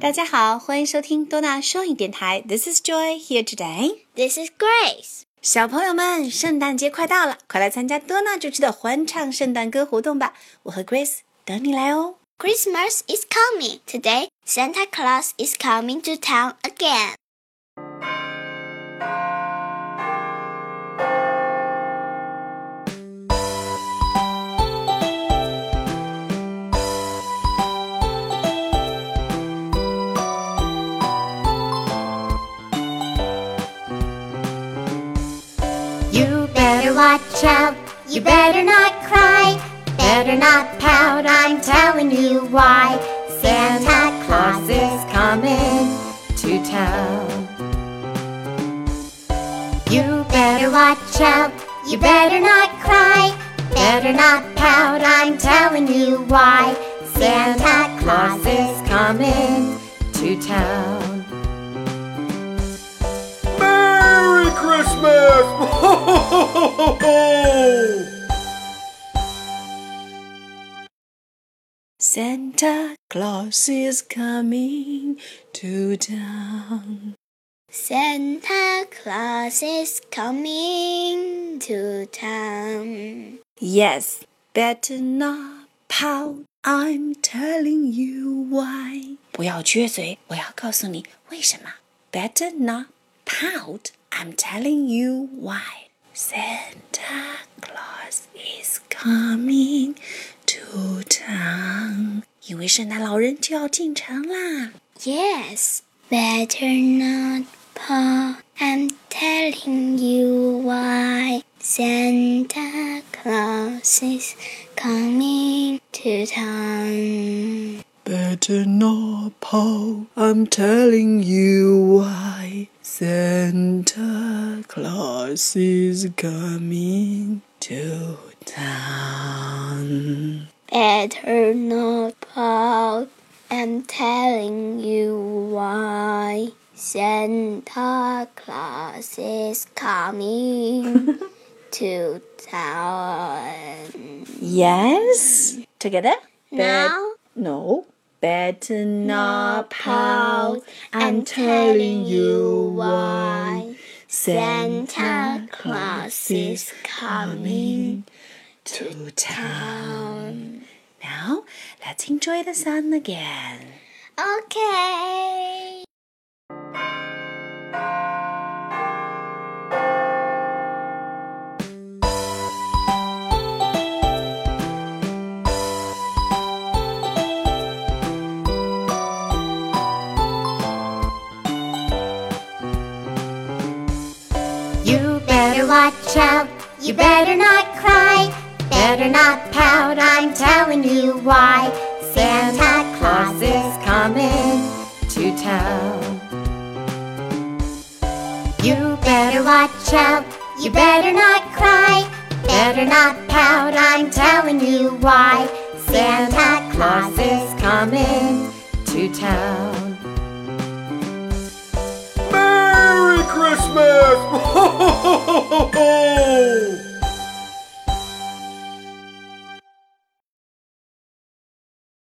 大家好，欢迎收听多纳双语电台。This is Joy here today. This is Grace. 小朋友们，圣诞节快到了，快来参加多纳主持的欢唱圣诞歌活动吧！我和 Grace 等你来哦。Christmas is coming. Today, Santa Claus is coming to town again. Better watch out, you better not cry, better not pout, I'm telling you why. Santa Claus is coming to town. You better watch out, you better not cry, better not pout, I'm telling you why. Santa Claus is coming to town. Merry Christmas! Santa Claus is coming to town. Santa Claus is coming to town. Yes, better not pout. I'm telling you why. 不要撅嘴，我要告诉你为什么。Better not pout. I'm telling you why. Santa Claus is coming to town. 因为圣诞老人就要进城啦。 Yes, better not pout. I'm telling you why. Santa Claus is coming to town. Better not pout. I'm telling you why. Santa Claus is coming to town. Better not pout. I'm telling you why. Santa Claus is coming to town. Yes. Together. Now, No. Better not pout. I'm I'm telling you why. Santa Claus is coming to town. Let's enjoy the sun again. Okay. You better watch out, you better not cry, better not pout, I'm telling you why. Santa Claus is coming to town. You better watch out, you better not cry, better not pout, I'm telling you why. Santa Claus is coming to town. Merry Christmas!